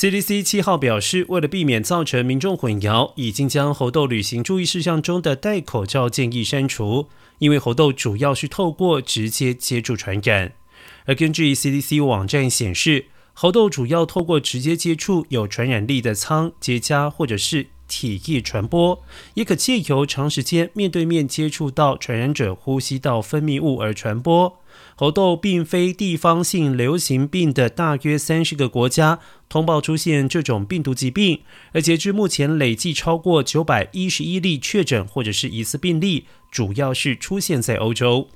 CDC 七号表示，为了避免造成民众混淆，已经将猴痘旅行注意事项中的戴口罩建议删除，因为猴痘主要是透过直接接触传染。而根据 CDC 网站显示，猴痘主要透过直接接触有传染力的仓、结痂或者是体液传播，也可借由长时间面对面接触到传染者呼吸道分泌物而传播。猴痘并非地方性流行病的大约三十个国家通报出现这种病毒疾病，而截至目前累计超过九百一十一例确诊或者是疑似病例，主要是出现在欧洲。